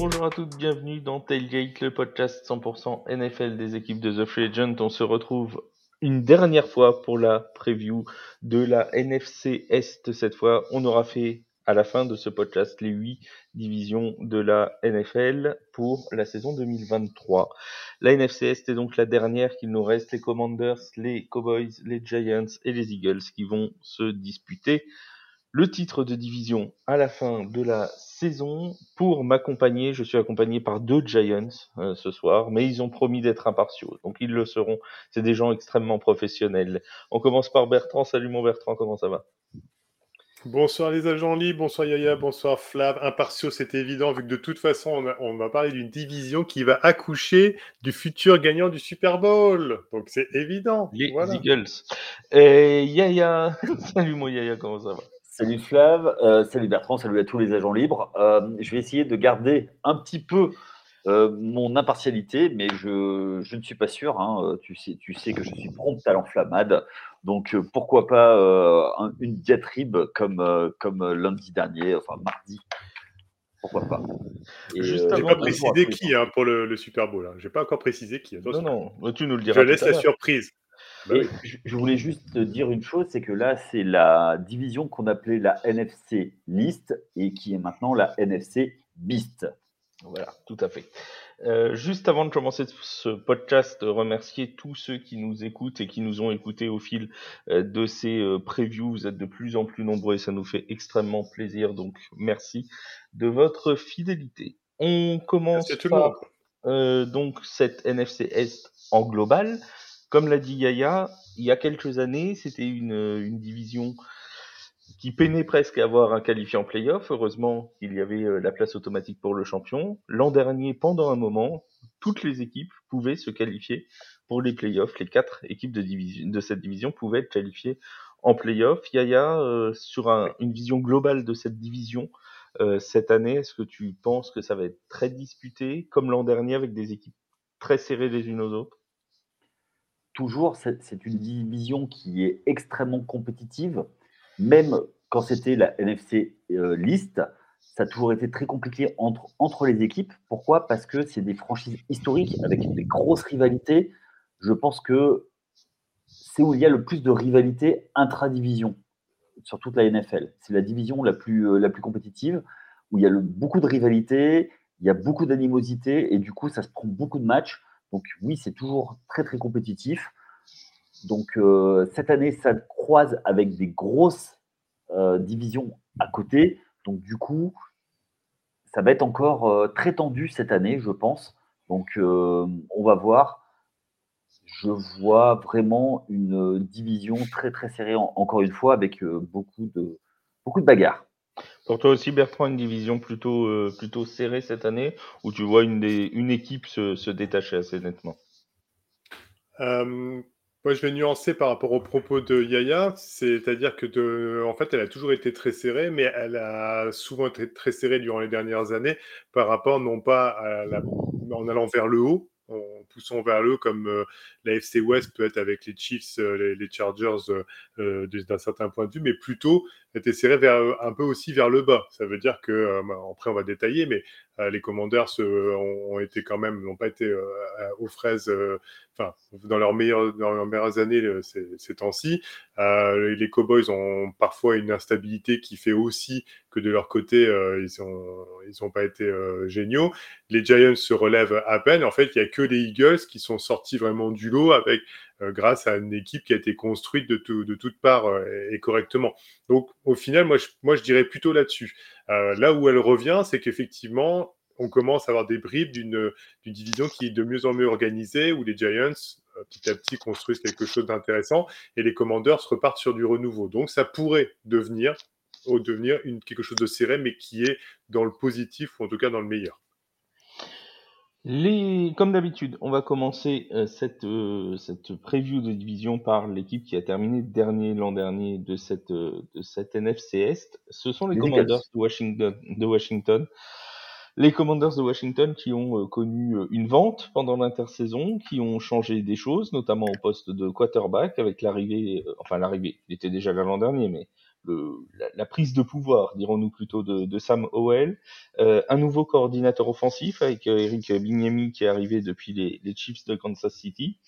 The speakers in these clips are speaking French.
bonjour à toutes, bienvenue dans Tailgate, le podcast 100% NFL des équipes de The Free Agent. On se retrouve une dernière fois pour la preview de la NFC Est. Cette fois, on aura fait à la fin de ce podcast les huit divisions de la NFL pour la saison 2023. La NFC Est est donc la dernière qu'il nous reste. Les Commanders, les Cowboys, les Giants et les Eagles qui vont se disputer le titre de division à la fin de la saison. Pour m'accompagner, je suis accompagné par deux Giants euh, ce soir, mais ils ont promis d'être impartiaux, donc ils le seront. C'est des gens extrêmement professionnels. On commence par Bertrand. Salut mon Bertrand, comment ça va? Bonsoir les agents libres, bonsoir Yaya, bonsoir Flav. Impartiaux, c'est évident, vu que de toute façon, on, va parler d'une division qui va accoucher du futur gagnant du Super Bowl. Donc c'est évident. Les Eagles. Et Yaya, salut mon Yaya, comment ça va? Salut Flav, euh, salut Bertrand, salut à tous les agents libres. Euh, je vais essayer de garder un petit peu euh, mon impartialité, mais je, je, ne suis pas sûr. Hein. Tu, sais, tu sais que je suis prompt à l'enflammade. Donc pourquoi pas une diatribe comme, comme lundi dernier, enfin mardi. Pourquoi pas Je n'ai pas précisé qui hein, pour le, Super Bowl. Hein. Je n'ai pas encore précisé qui. Non, non, tu nous le diras. Je laisse la surprise. Bah je, voulais juste dire une chose, c'est que là, c'est la division qu'on appelait la NFC List et qui est maintenant la NFC Beast. Voilà, tout à fait. Euh, juste avant de commencer ce podcast, remercier tous ceux qui nous écoutent et qui nous ont écoutés au fil euh, de ces euh, previews. Vous êtes de plus en plus nombreux et ça nous fait extrêmement plaisir. Donc merci de votre fidélité. On commence par donc cette NFC Est en global. Comme l'a dit Yaya, il y a quelques années, c'était une, division qui peinait presque à avoir un qualifié en playoff. Heureusement qu'il y avait euh, la place automatique pour le champion. L'an dernier, pendant un moment, toutes les équipes pouvaient se qualifier pour les playoffs. Les quatre équipes de, division, de cette division pouvaient être qualifiées en playoff. Yaya, euh, sur un, une vision globale de cette division, euh, cette année, est-ce que tu penses que ça va être très disputé, comme l'an dernier, avec des équipes très serrées les unes aux autres? Toujours, c'est une division qui est extrêmement compétitive. Même quand c'était la NFC euh, List, ça a toujours été très compliqué entre, entre les équipes. Pourquoi? Parce que c'est des franchises historiques avec des grosses rivalités. Je pense que c'est où il y a le plus de rivalités intra-division sur toute la NFL. C'est la division la plus, euh, la plus compétitive, où il y a beaucoup de rivalités, il y a beaucoup d'animosité, et du coup, ça se prend beaucoup de matchs. Donc oui, c'est toujours très très compétitif. Donc euh, cette année, ça croise avec des grosses euh, divisions à côté. Donc du coup, ça va être encore euh, très tendu cette année, je pense. Donc on va voir. Je vois vraiment une division très très serrée encore une fois avec beaucoup de beaucoup de bagarres. Pour toi aussi, Bertrand, une division plutôt, euh, serrée cette année, où tu vois une, équipe se, détacher assez nettement? Euh, Moi, je vais nuancer par rapport aux propos de Yaya, c'est-à-dire que, en fait, elle a toujours été très serrée, mais elle a souvent été très serrée durant les dernières années par rapport non pas en allant vers le haut, en poussant vers le haut, comme euh, la FC West peut être avec les Chiefs, les, les, Chargers d'un certain point de vue, mais plutôt était serré vers, un peu aussi vers le bas. Ça veut dire que, euh, bah, après on va détailler, mais euh, les Commanders ont, été quand même, n'ont pas été euh, aux fraises, enfin, dans leurs meilleures, années ces, ces temps-ci. les Cowboys ont parfois une instabilité qui fait aussi que de leur côté, ils n'ont pas été géniaux. Les Giants se relèvent à peine. En fait, il y a que les Eagles qui sont sortis vraiment du lot avec euh, grâce à une équipe qui a été construite de, de toutes parts euh, et, correctement. Donc, au final, moi, je, dirais plutôt là-dessus. Euh, là où elle revient, c'est qu'effectivement, on commence à avoir des bribes d'une division qui est de mieux en mieux organisée, où les Giants, petit à petit, construisent quelque chose d'intéressant, et les Commanders repartent sur du renouveau. Donc, ça pourrait devenir, devenir une, quelque chose de serré, mais qui est dans le positif, ou en tout cas dans le meilleur. Les, comme d'habitude, on va commencer euh, cette, euh, cette preview de division par l'équipe qui a terminé dernier l'an dernier de cette, euh, de cette NFC Est. Ce sont les, Commanders de Washington, de Washington. Les Commanders de Washington qui ont connu une vente pendant l'intersaison, qui ont changé des choses, notamment au poste de quarterback avec l'arrivée, enfin l'arrivée, il était déjà là l'an dernier, mais la, prise de pouvoir, dirons-nous plutôt, de, Sam Howell. Euh, un nouveau coordinateur offensif avec euh, Eric Bignemi qui est arrivé depuis les, les Chiefs de Kansas City.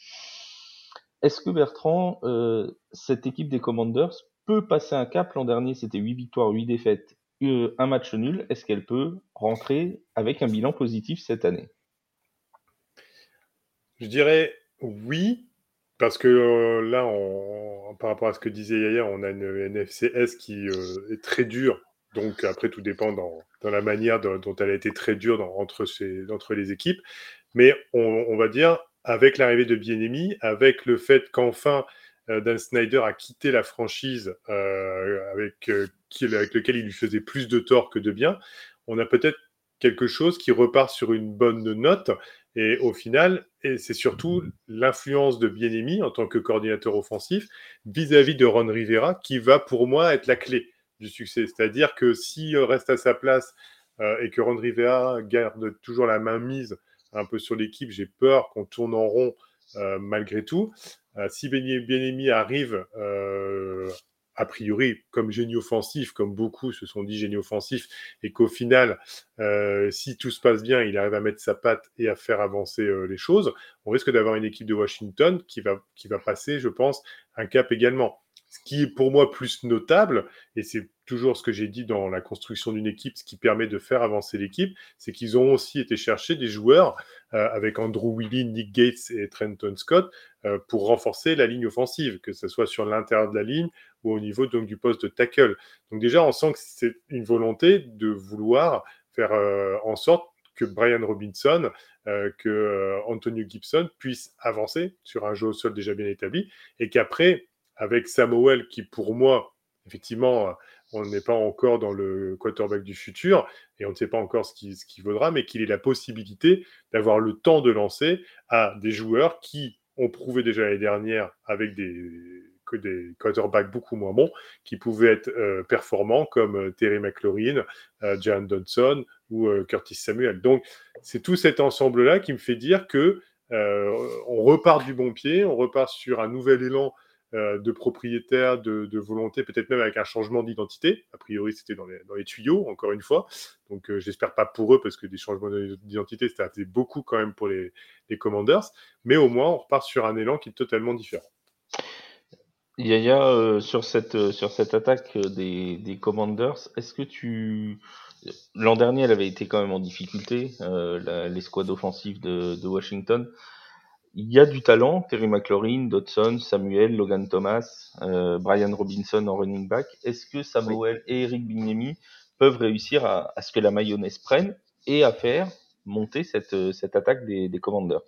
Est-ce que Bertrand, euh, cette équipe des Commanders peut passer un cap? L'an dernier, c'était 8 victoires, 8 défaites, un match nul. Est-ce qu'elle peut rentrer avec un bilan positif cette année? Je dirais oui, parce que euh, là, par rapport à ce que disait Yaya, on a une NFCS qui euh, est très dure. Donc après, tout dépend dans, la manière dont, elle a été très dure entre, les équipes. Mais on, va dire, avec l'arrivée de Bienemi, avec le fait qu'enfin Dan Snyder a quitté la franchise avec, avec lequel il lui faisait plus de tort que de bien, on a peut-être quelque chose qui repart sur une bonne note et au final, et c'est surtout l'influence de Bienemi en tant que coordinateur offensif vis-à-vis de Ron Rivera qui va pour moi être la clé du succès. C'est-à-dire que s'il reste à sa place euh, et que Ron Rivera garde toujours la main mise un peu sur l'équipe, j'ai peur qu'on tourne en rond euh, malgré tout. Euh, si Bienemi arrive a priori comme génie offensif, comme beaucoup se sont dit génie offensif, et qu'au final, euh, si tout se passe bien, il arrive à mettre sa patte et à faire avancer euh, les choses, on risque d'avoir une équipe de Washington qui va, qui va passer, je pense, un cap également. Ce qui est pour moi plus notable, et c'est toujours ce que j'ai dit dans la construction d'une équipe, ce qui permet de faire avancer l'équipe, c'est qu'ils ont aussi été chercher des joueurs euh, avec Andrew Willie, Nick Gates et Trenton Scott pour renforcer la ligne offensive, que ce soit sur l'intérieur de la ligne ou au niveau donc, du poste de tackle. Donc déjà, on sent que c'est une volonté de vouloir faire euh, en sorte que Brian Robinson, euh, que euh, Antonio Gibson puissent avancer sur un jeu au sol déjà bien établi, et qu'après, avec Samuel, qui pour moi, effectivement, on n'est pas encore dans le quarterback du futur, et on ne sait pas encore ce qu'il ce vaudra, mais qu'il ait la possibilité d'avoir le temps de lancer à des joueurs qui ont prouvé déjà l'année dernière avec des quarterbacks beaucoup moins bons qui pouvaient être euh, performants comme euh, Terry McLaurin, euh, Jan Johnson ou Curtis Samuel. Donc c'est tout cet ensemble-là qui me fait dire que on repart du bon pied, on repart sur un nouvel élan de propriétaire, de, volonté, peut-être même avec un changement d'identité. A priori, c'était dans les, tuyaux, encore une fois. Donc, j'espère pas pour eux, parce que des changements d'identité, ça faisait beaucoup quand même pour les, Commanders. Mais au moins, on repart sur un élan qui est totalement différent. Yaya, euh, sur cette euh, sur cette attaque euh, des, Commanders, est-ce que tu l'an dernier elle avait été quand même en difficulté l'escouade offensive de, de Washington. Il y a du talent, Terry McLaurin, Dodson, Samuel, Logan Thomas, Brian Robinson en running back. Est-ce que Samuel et Eric Bignemi peuvent réussir à, à, ce que la mayonnaise prenne et à faire monter cette cette attaque des, des Commanders?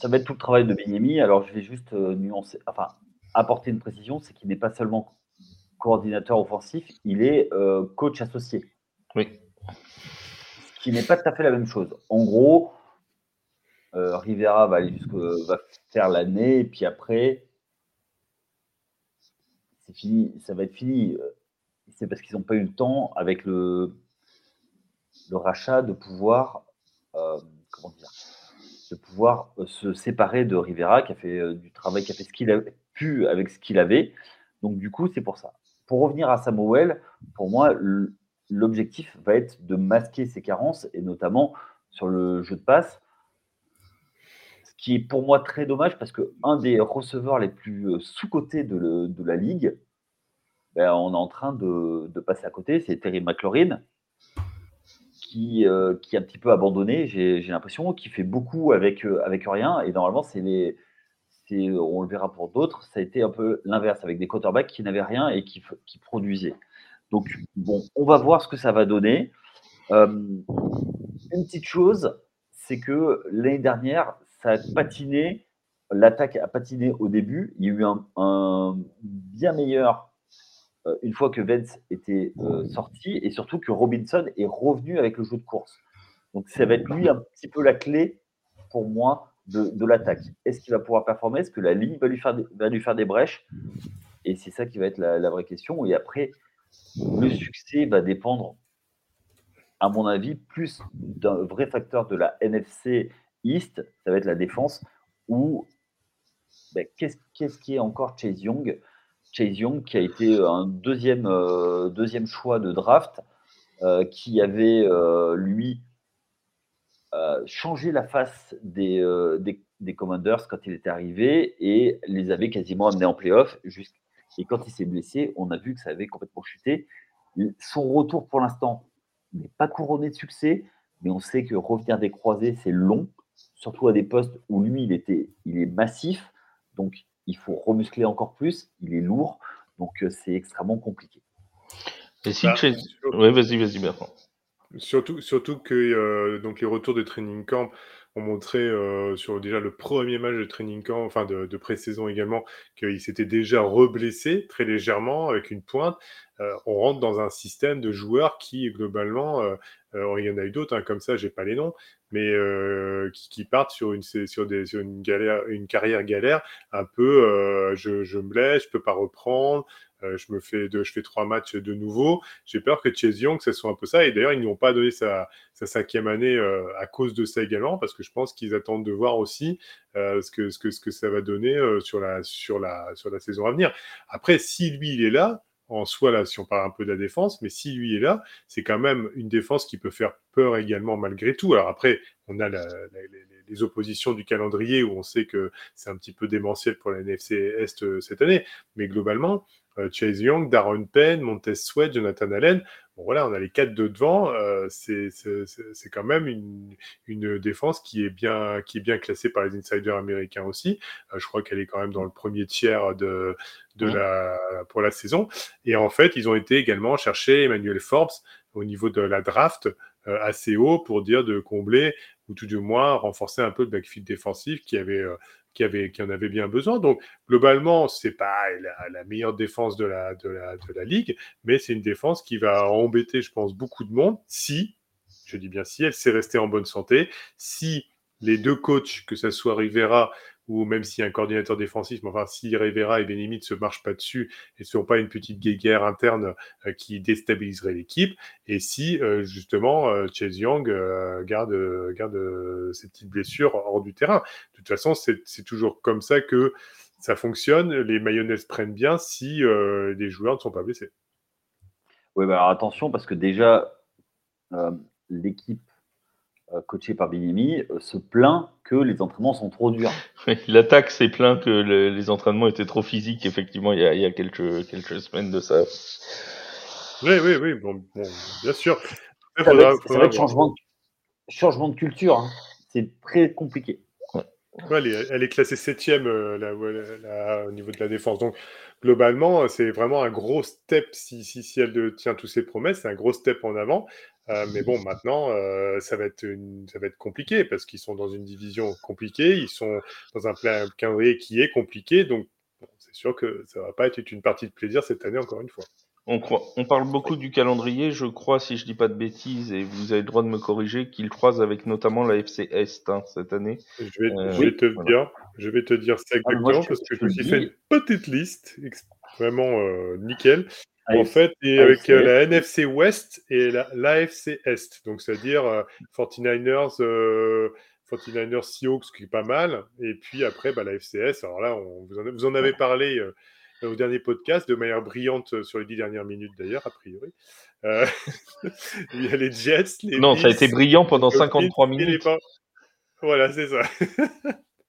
ça va être tout le travail de Benyemi. Alors, je vais juste euh, nuancer, enfin, apporter une précision c'est qu'il n'est pas seulement coordinateur offensif, il est euh, coach associé. Oui. Ce qui n'est pas tout à fait la même chose. En gros, euh, Rivera va, aller faire l'année, et puis après, c'est fini, ça va être fini. C'est parce qu'ils n'ont pas eu le temps, avec le, le rachat, de pouvoir, dire, de pouvoir euh, se séparer de Rivera, qui a fait euh, du travail, qui a fait ce qu'il a pu avec ce qu'il avait. Donc, du coup, c'est pour ça. Pour revenir à Samuel, pour moi, l'objectif va être de masquer ses carences, et notamment sur le jeu de passe. Qui est pour moi très dommage, parce qu'un des receveurs les plus euh, sous-cotés de, la ligue, ben, on est en train de, passer à côté, c'est Terry McLaurin, qui, euh, qui est un petit peu abandonné, j'ai l'impression, qui fait beaucoup avec, euh, avec rien. Et normalement, c'est on le verra pour d'autres, ça a été un peu l'inverse, avec des quarterbacks qui n'avaient rien et qui, qui, produisaient. Donc, bon, on va voir ce que ça va donner. Une petite chose, c'est que l'année dernière, ça a patiné, l'attaque a patiné au début. Il y a eu un, bien meilleur euh, une fois que Vence était euh, sorti et surtout que Robinson est revenu avec le jeu de course. Donc ça va être lui un petit peu la clé pour moi de, l'attaque. Est-ce qu'il va pouvoir performer? Est-ce que la ligne va lui faire des, va lui faire des brèches? Et c'est ça qui va être la, vraie question. Et après, le succès va dépendre, à mon avis, plus d'un vrai facteur de la NFC East, ça va être la défense, ou ben, qu'est-ce, qui est encore Chase Young? Chase Young, qui a été un deuxième, deuxième choix de draft, qui avait, lui, changé la face des, des, des, Commanders quand il était arrivé et les avait quasiment amenés en playoff. Et quand il s'est blessé, on a vu que ça avait complètement chuté. Son retour pour l'instant n'est pas couronné de succès, mais on sait que revenir des croisés, c'est long, surtout à des postes où lui, il, était, il est massif, donc il faut remuscler encore plus, il est lourd, donc euh, c'est extrêmement compliqué. Et si bah, Oui, vas-y, vas-y, Bertrand. Surtout, surtout que euh, donc les retours de training camp ont montré euh, sur déjà le premier match de training camp, enfin de, de pré-saison également, qu'il s'était déjà reblessé très légèrement avec une pointe. Euh, on rentre dans un système de joueurs qui globalement, euh, il y en a eu d'autres hein, comme ça, j'ai pas les noms, mais qui, partent sur une sur des une galère, une carrière galère, un peu, je, je me blesse, je peux pas reprendre. Euh, je me fais je fais trois matchs de nouveau. J'ai peur que Chase Young, ça soit un peu ça. Et d'ailleurs, ils n'ont pas donné sa, cinquième année euh, à cause de ça également, parce que je pense qu'ils attendent de voir aussi euh, ce, que, ce, que, ce que ça va donner sur, la, sur, la, sur la saison à venir. Après, si lui, il est là, en soi, là, si on parle un peu de la défense, mais si lui est là, c'est quand même une défense qui peut faire peur également malgré tout. Alors après, on a les, oppositions du calendrier où on sait que c'est un petit peu démentiel pour la NFC Est cette année, mais globalement, euh, Chase Young, Darren Penn, Montez Sweat, Jonathan Allen. Bon, voilà, on a les quatre de devant. Euh, c'est quand même une, une, défense qui est, bien, qui est bien classée par les insiders américains aussi. Euh, je crois qu'elle est quand même dans le premier tiers de, de la, pour la saison. Et en fait, ils ont été également chercher Emmanuel Forbes au niveau de la draft assez haut pour dire de combler ou tout du moins renforcer un peu le backfield défensif qui avait qui, en avait bien besoin. Donc, globalement, c'est pas la, meilleure défense de la, de, la, de la ligue, mais c'est une défense qui va embêter, je pense, beaucoup de monde si, je dis bien si, elle s'est restée en bonne santé, si les deux coachs, que ce soit Rivera ou même si un coordinateur défensif, mais enfin, si Rivera et Benimi ne se marchent pas dessus et ne sont pas une petite guéguerre interne euh, qui déstabiliserait l'équipe, et si euh, justement euh, Chase Young garde, ses petites blessures hors du terrain. De toute façon, c'est toujours comme ça que ça fonctionne. Les mayonnaises prennent bien si les joueurs ne sont pas blessés. Oui, bah alors attention, parce que déjà, l'équipe coaché par Binimi, euh, se plaint que les entraînements sont trop durs. L'attaque s'est plaint que les entraînements étaient trop physiques, effectivement, il y a, il y a quelques, quelques semaines de ça. Oui, oui, oui, bon, bien sûr. Ça va être, changement, de, changement de culture. Hein. C'est très compliqué. elle, est, elle, est, classée septième euh, au niveau de la défense. Donc, globalement, c'est vraiment un gros step si, si, si elle tient toutes ses promesses. C'est un gros step en avant. Euh, mais bon, maintenant, euh, ça, va être ça va être compliqué parce qu'ils sont dans une division compliquée, ils sont dans un calendrier qui est compliqué, donc c'est sûr que ça va pas être une partie de plaisir cette année, encore une fois. On, croit, on parle beaucoup du calendrier, je crois, si je dis pas de bêtises, et vous avez le droit de me corriger, qu'ils croisent avec notamment la FC Est hein, cette année. Je vais, euh, te dire, je vais te dire ça ah, exactement parce que je me suis fait une petite liste, vraiment nickel. En fait, et avec euh, la NFC West et l'AFC Est. Donc, c'est-à-dire 49ers, euh, 49ers euh, Seahawks, qui est pas mal. Et puis après, bah, la FCS. Alors là, on, vous, en, avez parlé au dernier podcast de manière brillante sur les dix dernières minutes, d'ailleurs, a priori. il y a les Jets. Les non, ça a été brillant pendant 53 minutes. Voilà, c'est ça.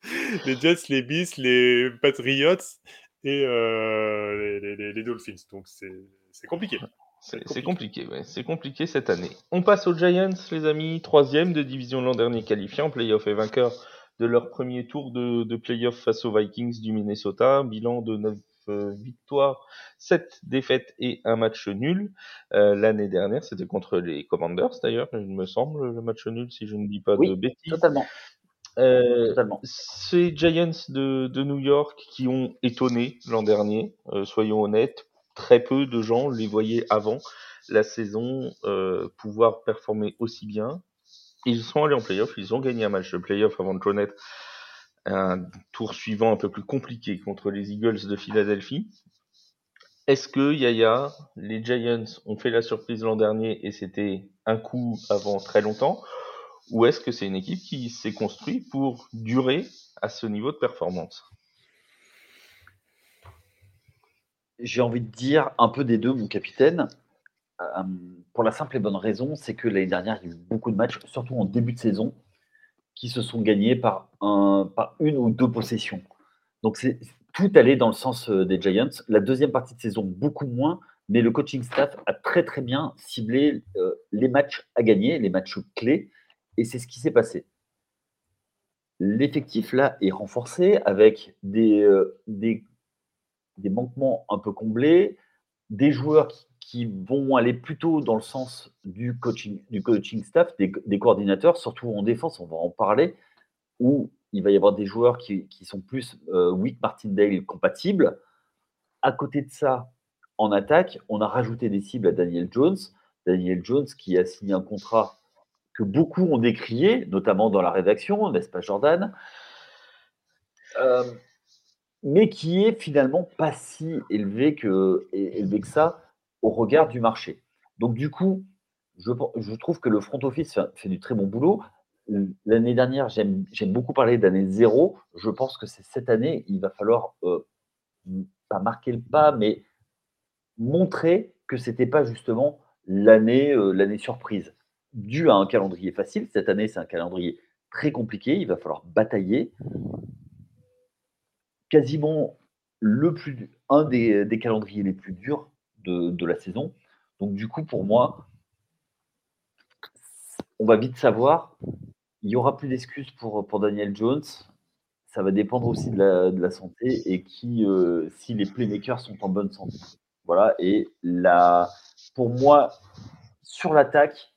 les Jets, les Beasts, les Patriots et euh, les, Dolphins. Donc c'est compliqué. C'est compliqué, ouais. c'est compliqué cette année. On passe aux Giants, les amis, troisième de division l'an dernier qualifié en playoff et vainqueur de leur premier tour de, de playoff face aux Vikings du Minnesota. Bilan de 9 euh, victoires, 7 défaites et un match nul. Euh, l'année dernière, c'était contre les Commanders d'ailleurs, il me semble, le match nul, si je ne dis pas de bêtises. Totalement. Euh, ces Giants de, de, New York qui ont étonné l'an dernier, euh, soyons honnêtes, très peu de gens les voyaient avant la saison euh, pouvoir performer aussi bien. Ils sont allés en playoff, ils ont gagné un match de playoff avant de connaître un tour suivant un peu plus compliqué contre les Eagles de Philadelphie. Est-ce que Yaya, les Giants ont fait la surprise l'an dernier et c'était un coup avant très longtemps ou est-ce que c'est une équipe qui s'est construite pour durer à ce niveau de performance? J'ai envie de dire un peu des deux, mon capitaine. Euh, pour la simple et bonne raison, c'est que l'année dernière, il y a eu beaucoup de matchs, surtout en début de saison, qui se sont gagnés par, un, par une ou deux possessions. Donc c'est tout allait dans le sens euh, des Giants. La deuxième partie de saison, beaucoup moins, mais le coaching staff a très très bien ciblé euh, les matchs à gagner, les matchs clés, et c'est ce qui s'est passé. L'effectif là est renforcé avec des, des, des manquements un peu comblés, des joueurs qui, vont aller plutôt dans le sens du coaching, du coaching staff, des, coordinateurs, surtout en défense, on va en parler, où il va y avoir des joueurs qui, sont plus euh, Wick Martindale compatibles. À côté de ça, en attaque, on a rajouté des cibles à Daniel Jones. Daniel Jones qui a signé un contrat que beaucoup ont décrié, notamment dans la rédaction, n'est-ce pas Jordan euh, mais qui est finalement pas si élevé que, ça au regard du marché. Donc du coup, je, trouve que le front office fait, du très bon boulot. L'année dernière, j'aime beaucoup parler d'année zéro. Je pense que c'est cette année, il va falloir euh, pas marquer le pas, mais montrer que c'était pas justement l'année euh, l'année surprise, dû à un calendrier facile. Cette année, c'est un calendrier très compliqué. Il va falloir batailler quasiment le plus, un des, calendriers les plus durs de, la saison. Donc du coup, pour moi, on va vite savoir, il n'y aura plus d'excuses pour, pour Daniel Jones. Ça va dépendre aussi de la, santé et qui, euh, si les playmakers sont en bonne santé. Voilà, et là, pour moi, sur l'attaque,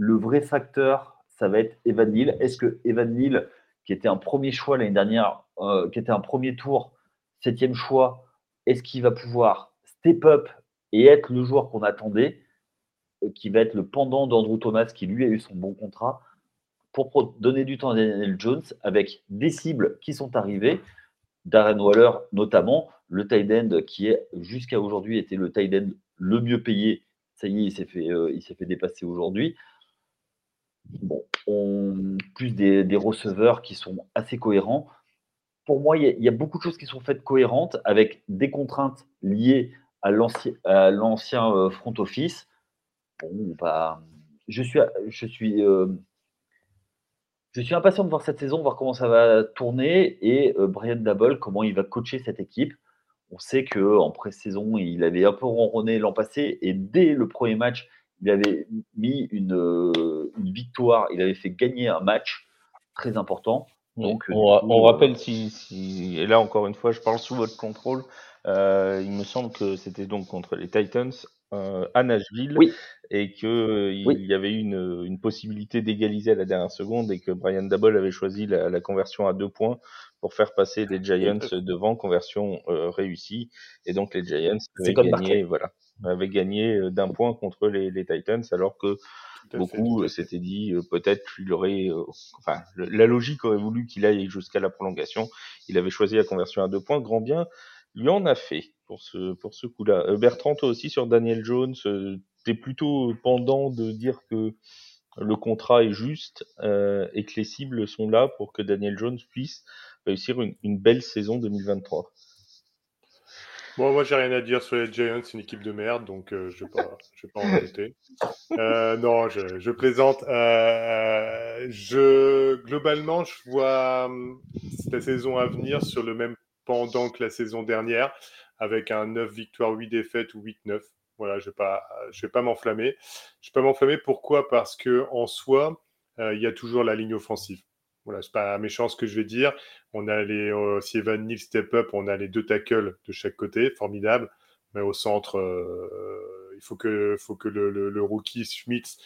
le vrai facteur, ça va être Evan Neal. Est-ce que Evan Neal, qui était un premier choix l'année dernière, euh, qui était un premier tour, septième choix, est-ce qu'il va pouvoir step up et être le joueur qu'on attendait, euh, qui va être le pendant d'Andrew Thomas, qui lui a eu son bon contrat, pour donner du temps à Daniel Jones avec des cibles qui sont arrivées, Darren Waller notamment, le tight end qui est jusqu'à aujourd'hui était le tight end le mieux payé. Ça y est, il s'est fait, euh, il s'est fait dépasser aujourd'hui. Bon, on, plus des, receveurs qui sont assez cohérents. Pour moi, il y, a, beaucoup de choses qui sont faites cohérentes avec des contraintes liées à l'ancien, euh, front office. Bon, bah, euh, je suis impatient de voir cette saison, voir comment ça va tourner et euh, Brian Dabble, comment il va coacher cette équipe. On sait qu'en pré-saison, il avait un peu ronronné l'an passé et dès le premier match, il avait mis une, victoire, il avait fait gagner un match très important. Donc, on, rappelle si, si, et là encore une fois, je parle sous votre contrôle. Euh, il me semble que c'était donc contre les Titans euh, à Nashville et que euh, il y avait une, une possibilité d'égaliser à la dernière seconde et que Brian Dabble avait choisi la, la, conversion à deux points pour faire passer les Giants devant, conversion euh, réussie. Et donc les Giants avaient gagné, voilà, avaient gagné euh, d'un point contre les, les Titans alors que beaucoup s'étaient dit peut-être qu'il aurait, enfin la logique aurait voulu qu'il aille jusqu'à la prolongation. Il avait choisi la conversion à deux points, grand bien lui en a fait pour ce, pour ce coup-là. Euh, Bertrand, toi aussi sur Daniel Jones, euh, t'es plutôt pendant de dire que le contrat est juste euh, et que les cibles sont là pour que Daniel Jones puisse réussir une, une belle saison 2023. Bon, moi j'ai rien à dire sur les Giants, c'est une équipe de merde, donc euh, je ne vais, vais, pas en rajouter. Euh, non, je, je plaisante. Euh, je, globalement, je vois hum, la saison à venir sur le même pendant que la saison dernière, avec un 9 victoires, 8 défaites ou 8-9. Voilà, je ne vais pas, je vais pas m'enflammer. Je vais pas m'enflammer. Pourquoi? Parce que en soi, euh, il y a toujours la ligne offensive. Voilà, c'est pas méchant ce que je vais dire. On a les, euh, si Evan Neal step up, on a les deux tackles de chaque côté, formidable. Mais au centre, euh, il faut que, faut que le, rookie Schmitz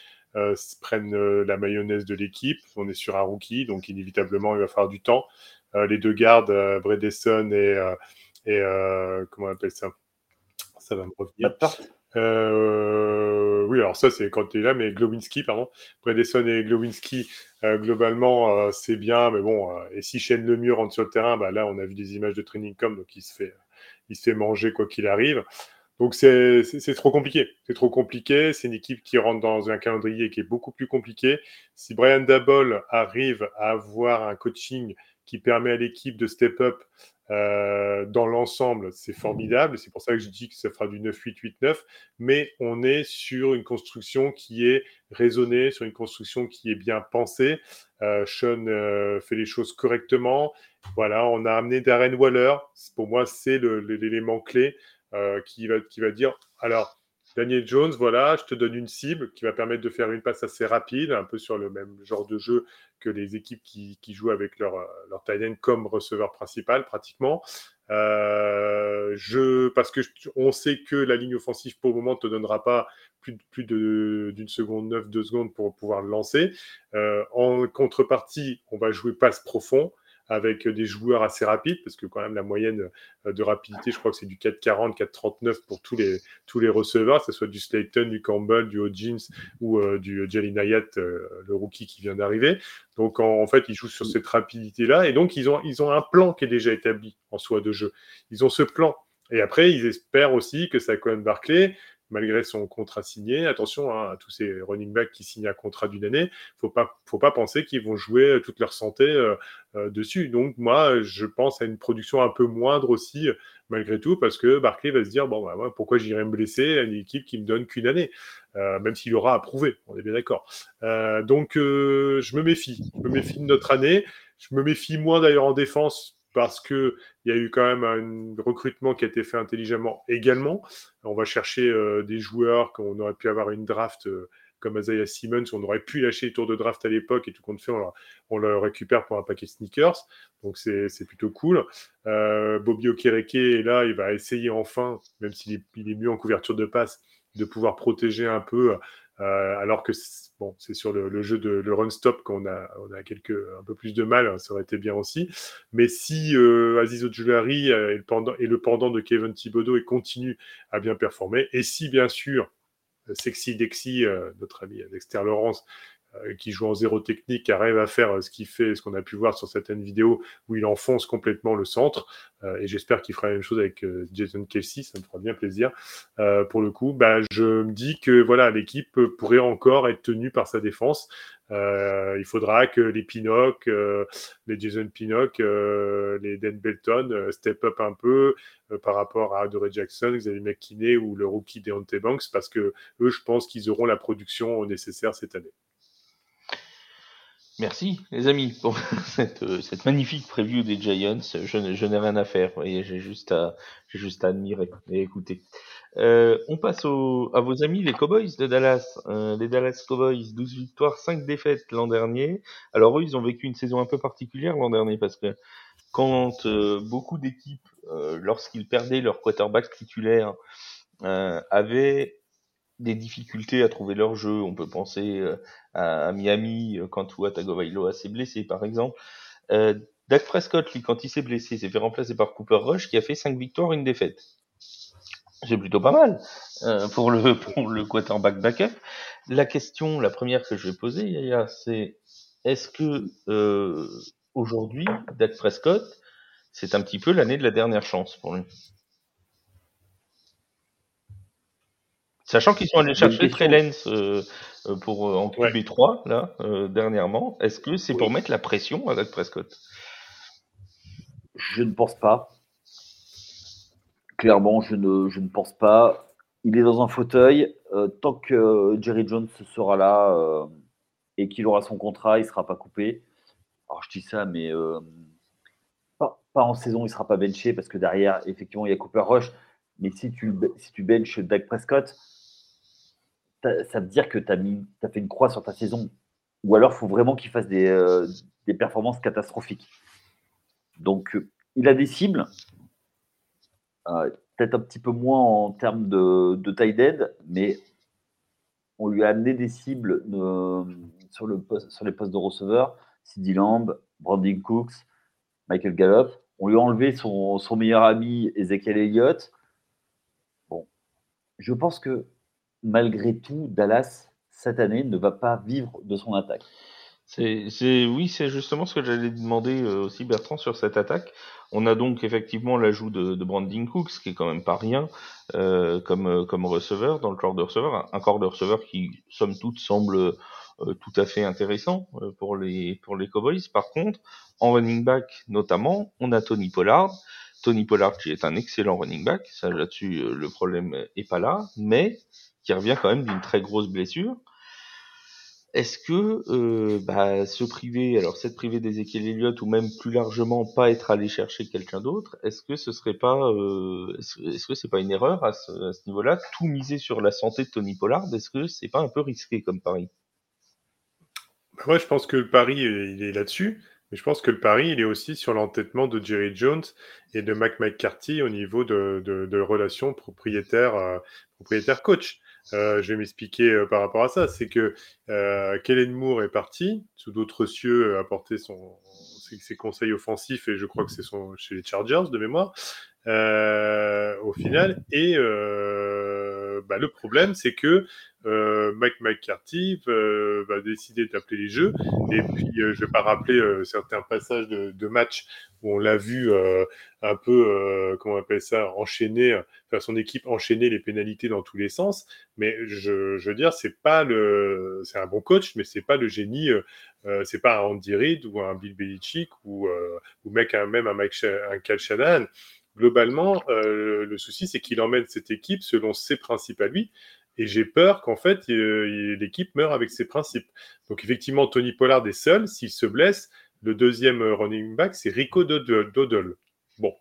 prenne la mayonnaise de l'équipe. On est sur un rookie, donc inévitablement, il va falloir du temps. Euh, les deux gardes, euh, Bredesson et, euh, et comment on appelle ça? Ça va me revenir. Oui, alors ça c'est quand tu es là, mais Glowinski, pardon. Bredesson et Glowinski, globalement, c'est bien, mais bon, et si Shane Lemieux rentre sur le terrain, bah, là on a vu des images de training com, donc il se fait, il se fait manger quoi qu'il arrive. Donc c'est trop compliqué. C'est trop compliqué. C'est une équipe qui rentre dans un calendrier qui est beaucoup plus compliqué. Si Brian Dabol arrive à avoir un coaching qui permet à l'équipe de step up euh, dans l'ensemble, c'est formidable. C'est pour ça que je dis que ça fera du 9-8-8-9. Mais on est sur une construction qui est raisonnée, sur une construction qui est bien pensée. Euh, Sean euh, fait les choses correctement. Voilà, on a amené Darren Waller. Pour moi, c'est l'élément clé qui, va, qui va dire alors, Daniel Jones, voilà, je te donne une cible qui va permettre de faire une passe assez rapide, un peu sur le même genre de jeu que les équipes qui, jouent avec leur, leur tight comme receveur principal, pratiquement. Euh, je, parce que on sait que la ligne offensive pour le moment ne te donnera pas plus, plus d'une seconde neuf, deux secondes pour pouvoir le lancer. Euh, en contrepartie, on va jouer passe profond avec des joueurs assez rapides, parce que quand même la moyenne euh, de rapidité, je crois que c'est du 4,40, 4,39 pour tous les, tous les receveurs, que ce soit du Slayton, du Campbell, du Hodgins ou euh, du Jelly Nayat, euh, le rookie qui vient d'arriver. Donc en, fait, ils jouent sur cette rapidité-là, et donc ils ont, ils ont un plan qui est déjà établi en soi de jeu. Ils ont ce plan. Et après, ils espèrent aussi que ça Cohen Barclay malgré son contrat signé. Attention hein, à tous ces running backs qui signent un contrat d'une année. Faut pas, faut pas penser qu'ils vont jouer toute leur santé euh, euh, dessus. Donc moi, je pense à une production un peu moindre aussi, malgré tout, parce que Barclay va se dire bon, bah, pourquoi j'irais me blesser à une équipe qui me donne qu'une année, euh, même s'il aura approuvé. On est bien d'accord. donc je me méfie. Je me méfie de notre année. Je me méfie moins d'ailleurs en défense parce qu'il y a eu quand même un recrutement qui a été fait intelligemment également. On va chercher euh, des joueurs qu'on aurait pu avoir une draft euh, comme Isaiah Simmons, on aurait pu lâcher les tours de draft à l'époque et tout compte fait, on, le récupère pour un paquet de sneakers. Donc c'est plutôt cool. Euh, Bobby Okereke est là, il va essayer enfin, même s'il est, est, mieux en couverture de passe, de pouvoir protéger un peu alors que bon, c'est sur le, jeu de le run stop qu'on a, on un peu plus de mal, hein, ça aurait été bien aussi. Mais si euh, Aziz Ojulari euh, est, le pendant, est le pendant de Kevin Thibodeau et continue à bien performer, et si bien sûr Sexy Dexy, notre ami Dexter Laurence, euh, qui joue en zéro technique, arrive à faire euh, ce qu'il fait, ce qu'on a pu voir sur certaines vidéos où il enfonce complètement le centre. Euh, et j'espère qu'il fera la même chose avec Jason Kelsey, ça me fera bien plaisir. pour le coup, bah, je me dis que voilà, l'équipe pourrait encore être tenue par sa défense. il faudra que les Pinock, les Jason Pinock, les Dan Belton step up un peu par rapport à Adore Jackson, Xavier McKinney ou le rookie Deontay Banks, parce que eux, je pense qu'ils auront la production nécessaire cette année. Merci les amis pour cette, euh, cette magnifique preview des Giants. Je, je n'ai rien à faire, j'ai juste à j'ai juste à admirer et écouter. Euh, on passe au, à vos amis les Cowboys de Dallas. Euh, les Dallas Cowboys, 12 victoires, 5 défaites l'an dernier. Alors eux, ils ont vécu une saison un peu particulière l'an dernier parce que quand euh, beaucoup d'équipes, euh, lorsqu'ils perdaient leur quarterback titulaire, avaient des difficultés à trouver leur jeu. On peut penser euh, à, Miami euh, quand Tua Tagovailoa s'est blessé, par exemple. Euh, Dak Prescott, lui, quand il s'est blessé, s'est fait remplacer par Cooper Rush, qui a fait 5 victoires, une défaite. C'est plutôt pas mal euh, pour le pour le quarterback backup. La question, la première que je vais poser, c'est est-ce que euh, aujourd'hui, Dak Prescott, c'est un petit peu l'année de la dernière chance pour lui? Sachant qu'ils sont allés chercher Trellens euh, euh, pour euh, en QB3 là dernièrement, est-ce que c'est pour mettre la pression à Dak Prescott? Je ne pense pas. Clairement, je ne, je ne pense pas. Il est dans un fauteuil. tant que Jerry Jones sera là et qu'il aura son contrat, il ne sera pas coupé. Alors je dis ça, mais pas, en saison, il ne sera pas benché parce que derrière, effectivement, il y a Cooper Rush. Mais si tu, si tu benches Dak Prescott, ça veut dire que tu as, as, fait une croix sur ta saison. Ou alors, il faut vraiment qu'il fasse des, euh, des, performances catastrophiques. Donc, euh, il a des cibles, euh, peut-être un petit peu moins en termes de, de taille d'aide, mais on lui a amené des cibles sur, le sur les postes de receveur, Sidney Lamb, Brandon Cooks, Michael Gallup. On lui a enlevé son, son meilleur ami Ezekiel Elliott. Bon, je pense que malgré tout, Dallas, cette année, ne va pas vivre de son attaque. C'est, oui, c'est justement ce que j'allais demander euh, aussi Bertrand sur cette attaque. On a donc effectivement l'ajout de, de Brandon Cooks, qui est quand même pas rien euh, comme euh, comme receveur dans le corps de receveur, un corps de receveur qui somme toute semble tout à fait intéressant pour les pour les Cowboys. Par contre, en running back notamment, on a Tony Pollard. Tony Pollard qui est un excellent running back, ça là-dessus le problème est pas là, mais qui revient quand même d'une très grosse blessure. Est-ce que euh, bah, se priver, alors cette priver d'Ezekiel Elliott ou même plus largement pas être allé chercher quelqu'un d'autre, est-ce que ce serait pas, euh, est-ce que c'est pas une erreur à ce, niveau-là, tout miser sur la santé de Tony Pollard Est-ce que c'est pas un peu risqué comme pari? Bah, Moi, je pense que le pari il est là-dessus, mais je pense que le pari il est aussi sur l'entêtement de Jerry Jones et de Mac McCarthy au niveau de, de, relations propriétaire euh, propriétaire coach. Euh, je vais m'expliquer euh, par rapport à ça. C'est que euh, Kellen Moore est parti, sous d'autres cieux, apporter ses, conseils offensifs, et je crois que c'est chez les Chargers de mémoire, au final. Et bah, le problème, c'est que euh, Mike McCarthy euh, va décider d'appeler les jeux. Et puis, euh, je vais pas rappeler euh, certains passages de, de match où on l'a vu euh, un peu, comment on appelle ça, enchaîner, faire son équipe enchaîner les pénalités dans tous les sens. Mais je, veux dire, c'est pas le, c'est un bon coach, mais c'est pas le génie. c'est pas un Andy Reid ou un Bill Belichick ou, ou même un Mike, un Cal Shanahan globalement, euh, le souci, c'est qu'il emmène cette équipe selon ses principes à lui. Et j'ai peur qu'en fait, l'équipe meure avec ses principes. Donc effectivement, Tony Pollard est seul. S'il se blesse, le deuxième running back, c'est Rico Dodle. Bon.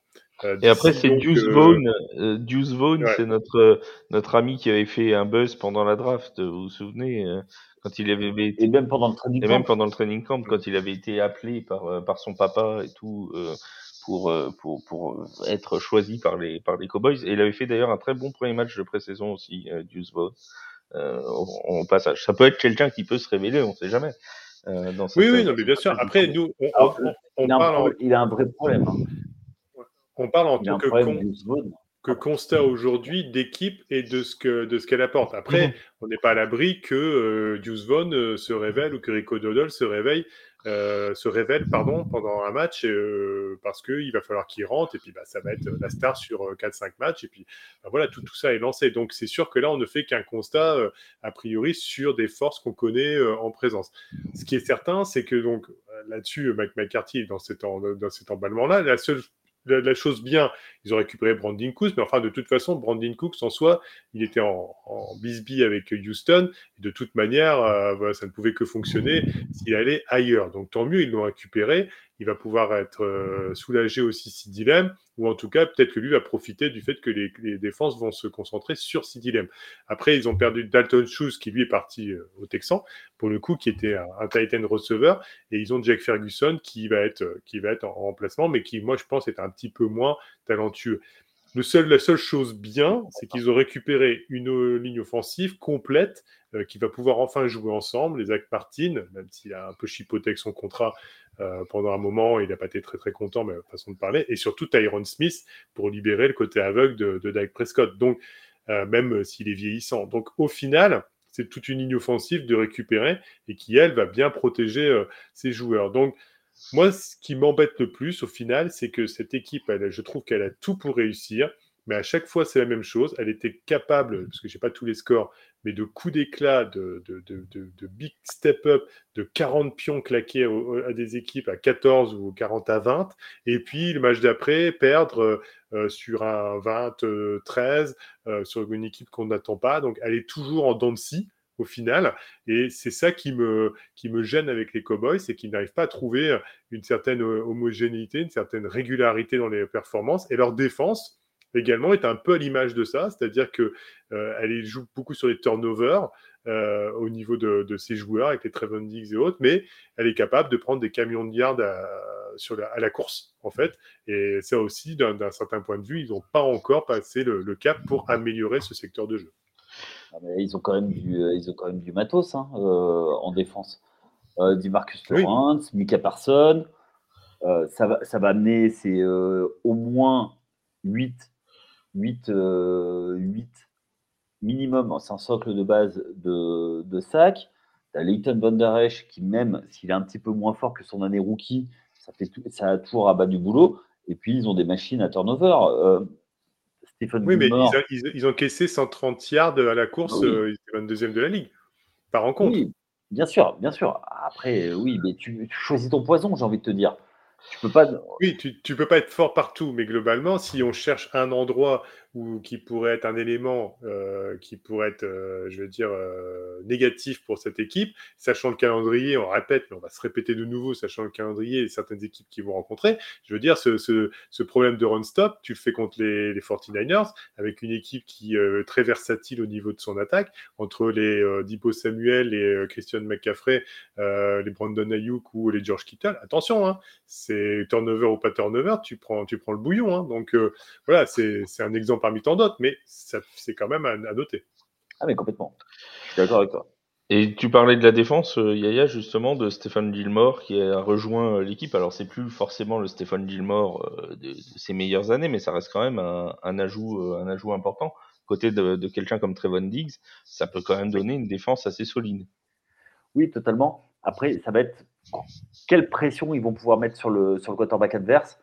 Euh, et après, c'est Deuce Vaughn. Euh, Deuce Vaughn, c'est notre, notre ami qui avait fait un buzz pendant la draft. Vous vous souvenez quand il avait été... Et même pendant le training camp. Et même pendant le training camp, quand il avait été appelé par, par son papa et tout pour, euh, pour, pour être choisi par les, par les Cowboys. Et il avait fait d'ailleurs un très bon premier match de pré-saison aussi, euh, Deuce euh, en, passage. Ça peut être quelqu'un qui peut se révéler, on sait jamais. Euh, dans oui, oui, non, mais bien sûr. Après, nous, on, Alors, on, on il, a parle en... il, a un vrai problème. Hein. On parle en tant que, con... que constat aujourd'hui d'équipe et de ce que de ce qu'elle apporte. Après, mmh. on n'est pas à l'abri que euh, Deuce Vaughn se révèle ou que Rico Dodol se réveille euh, se révèle pardon, pendant un match euh, parce qu'il va falloir qu'il rentre et puis bah, ça va être la star sur 4-5 euh, matchs et puis bah, voilà tout, tout ça est lancé. Donc c'est sûr que là on ne fait qu'un constat euh, a priori sur des forces qu'on connaît euh, en présence. Ce qui est certain c'est que donc là-dessus Mike McCarthy est dans cet, dans cet emballement là la seule la, la, chose bien, ils ont récupéré Brandon Cooks, mais enfin, de toute façon, Brandon Cooks, en soi, il était en, en bisbee avec Houston, et de toute manière, euh, voilà, ça ne pouvait que fonctionner s'il allait ailleurs. Donc, tant mieux, ils l'ont récupéré, il va pouvoir être euh, soulagé aussi si Lamb, ou en tout cas, peut-être que lui va profiter du fait que les, défenses vont se concentrer sur Sidi Lamb. Après, ils ont perdu Dalton Schultz, qui lui est parti euh, au Texan, pour le coup, qui était un, un Titan receveur, et ils ont Jack Ferguson qui va être, euh, qui va être en remplacement, mais qui, moi, je pense, est un petit peu moins talentueux. Le seul, la seule chose bien, c'est qu'ils ont récupéré une ligne offensive complète euh, qui va pouvoir enfin jouer ensemble. Les Zach Martin, même s'il a un peu chipoté avec son contrat euh, pendant un moment, il n'a pas été très très content, mais façon de parler. Et surtout Tyron Smith pour libérer le côté aveugle de, de Dak Prescott. Donc, euh, même s'il est vieillissant. Donc, au final, c'est toute une ligne offensive de récupérer et qui, elle, va bien protéger ses joueurs. Donc, moi, ce qui m'embête le plus au final, c'est que cette équipe, je trouve qu'elle a tout pour réussir, mais à chaque fois, c'est la même chose. Elle était capable, parce que je n'ai pas tous les scores, mais de coups d'éclat, de, big step-up, de 40 pions claqués à des équipes à 14 ou 40 à 20, et puis le match d'après, perdre euh, sur un 20-13, euh, sur une équipe qu'on n'attend pas. Donc, elle est toujours en dents de scie au final. Et c'est ça qui me, qui me gêne avec les Cowboys, c'est qu'ils n'arrivent pas à trouver une certaine homogénéité, une certaine régularité dans les performances. Et leur défense également est un peu à l'image de ça, c'est-à-dire que euh, elle joue beaucoup sur les turnovers euh, au niveau de, ses joueurs avec les Trevon et autres, mais elle est capable de prendre des camions de yards à, la, course en fait. Et ça aussi, d'un certain point de vue, ils n'ont pas encore passé le cap pour améliorer ce secteur de jeu. Ah, ils, ont quand même du, euh, ils ont quand même du matos hein, euh, en défense. Euh, du Marcus Lawrence, oui. Mika Parson. Ça, va, ça va amener c'est au moins 8, 8, 8 minimum, c'est un socle de base de, de sac. Tu as Leighton Van Der Esch qui, même s'il est un petit peu moins fort que son année rookie, ça, fait ça a toujours à bas du boulot. Et puis, ils ont des machines à turnover. Euh, oui, mais ils, ont caissé 130 yards à la course, ah euh, ils étaient 22e de la ligue, par rencontre. Oui, bien sûr, bien sûr. Après, oui, mais tu choisis ton poison, j'ai envie de te dire. Tu peux pas. Oui, tu, tu peux pas être fort partout, mais globalement, si on cherche un endroit ou qui pourrait être un élément euh, qui pourrait être, euh, je veux dire, euh, négatif pour cette équipe, sachant le calendrier, on répète, mais on va se répéter de nouveau, sachant le calendrier et certaines équipes qui vont rencontrer. Je veux dire, ce, problème de run-stop, tu le fais contre les, les 49ers, avec une équipe qui est très versatile au niveau de son attaque, entre les Dipo Samuel, les Christian McCaffrey, les Brandon Ayuk ou les George Kittle. Attention, hein, c'est turnover ou pas turnover, tu prends, tu prends le bouillon. Hein, donc voilà, c'est un exemple parmi tant d'autres, mais c'est quand même à, noter. Ah, mais complètement. Je suis d'accord avec toi. Et tu parlais de la défense, euh, Yaya, justement, de Stéphane Gilmore qui a rejoint euh, l'équipe. Alors, c'est plus forcément le Stéphane Gilmore euh, de, ses meilleures années, mais ça reste quand même un, ajout, un ajout important. Côté de, quelqu'un comme Trevon Diggs, ça peut quand même donner une défense assez solide. Oui, totalement. Après, ça va être quelle pression ils vont pouvoir mettre sur le, sur le quarterback adverse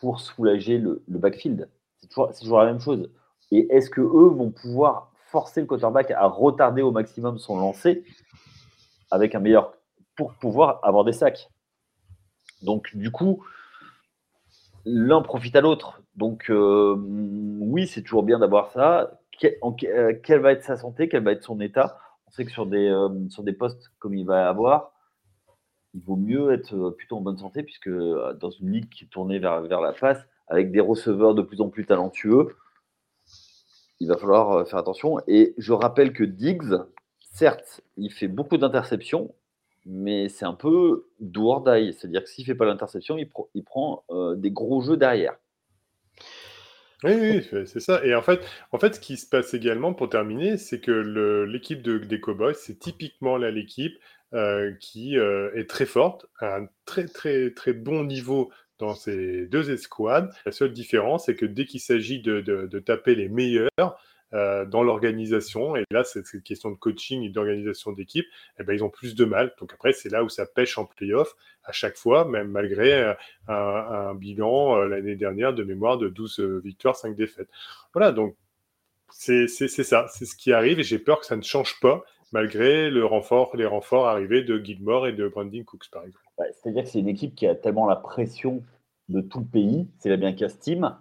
pour soulager le backfield? C'est toujours, la même chose. Et est-ce que eux vont pouvoir forcer le quarterback à retarder au maximum son lancer avec un meilleur pour pouvoir avoir des sacs? Donc du coup, l'un profite à l'autre. Donc euh, oui, c'est toujours bien d'avoir ça. Euh, quelle va être sa santé? Quel va être son état? On sait que sur des, euh, sur des postes comme il va avoir, il vaut mieux être plutôt en bonne santé puisque dans une ligue qui est tournée vers, vers la face, avec des receveurs de plus en plus talentueux. Il va falloir euh, faire attention. Et je rappelle que Diggs, certes, il fait beaucoup d'interceptions, mais c'est un peu do C'est-à-dire que s'il ne fait pas l'interception, il, prend euh, des gros jeux derrière. Oui, oui c'est ça. Et en fait, en fait, ce qui se passe également, pour terminer, c'est que l'équipe de, des Cowboys, c'est typiquement l'équipe euh, qui est très forte, à un très, très, très bon niveau dans ces deux escouades. La seule différence, c'est que dès qu'il s'agit de, taper les meilleurs euh, dans l'organisation, et là, c'est une question de coaching et d'organisation d'équipe, eh ben, ils ont plus de mal. Donc après, c'est là où ça pêche en playoff à chaque fois, même malgré euh, un, bilan euh, l'année dernière de mémoire de 12 victoires, 5 défaites. Voilà, donc c'est ça, c'est ce qui arrive, et j'ai peur que ça ne change pas malgré les renforts arrivés de Gilmore et de Brandon Cooks, par exemple. C'est-à-dire que c'est une équipe qui a tellement la pression de tout le pays, c'est la bien Steam.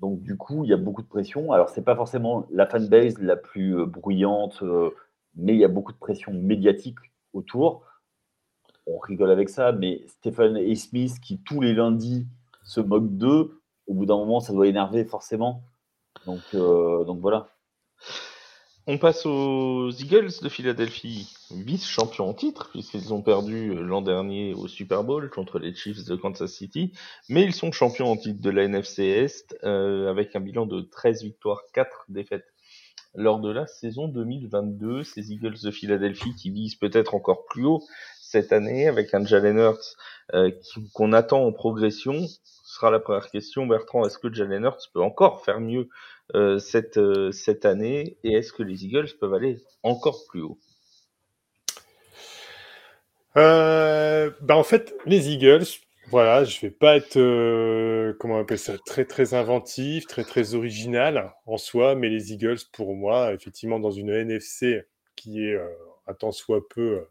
Donc du coup, il y a beaucoup de pression. Alors, c'est pas forcément la fanbase la plus euh, bruyante, euh, mais il y a beaucoup de pression médiatique autour. On rigole avec ça, mais Stephen A. Smith, qui tous les lundis se moque d'eux, au bout d'un moment, ça doit énerver forcément. Donc, euh, donc voilà. On passe aux Eagles de Philadelphie, vice-champions en titre, puisqu'ils ont perdu l'an dernier au Super Bowl contre les Chiefs de Kansas City, mais ils sont champions en titre de la NFC Est, euh, avec un bilan de 13 victoires, 4 défaites. Lors de la saison 2022, ces Eagles de Philadelphie qui visent peut-être encore plus haut cette année, avec un Jalen Hurts euh, qu'on attend en progression, sera la première question. Bertrand, est-ce que Jalen Hurts peut encore faire mieux euh, cette, euh, cette année et est-ce que les Eagles peuvent aller encore plus haut? Euh, bah en fait, les Eagles, voilà, je vais pas être, comment on appelle ça, très très inventif, très très original en soi, mais les Eagles, pour moi, effectivement, dans une NFC qui est un tant soit peu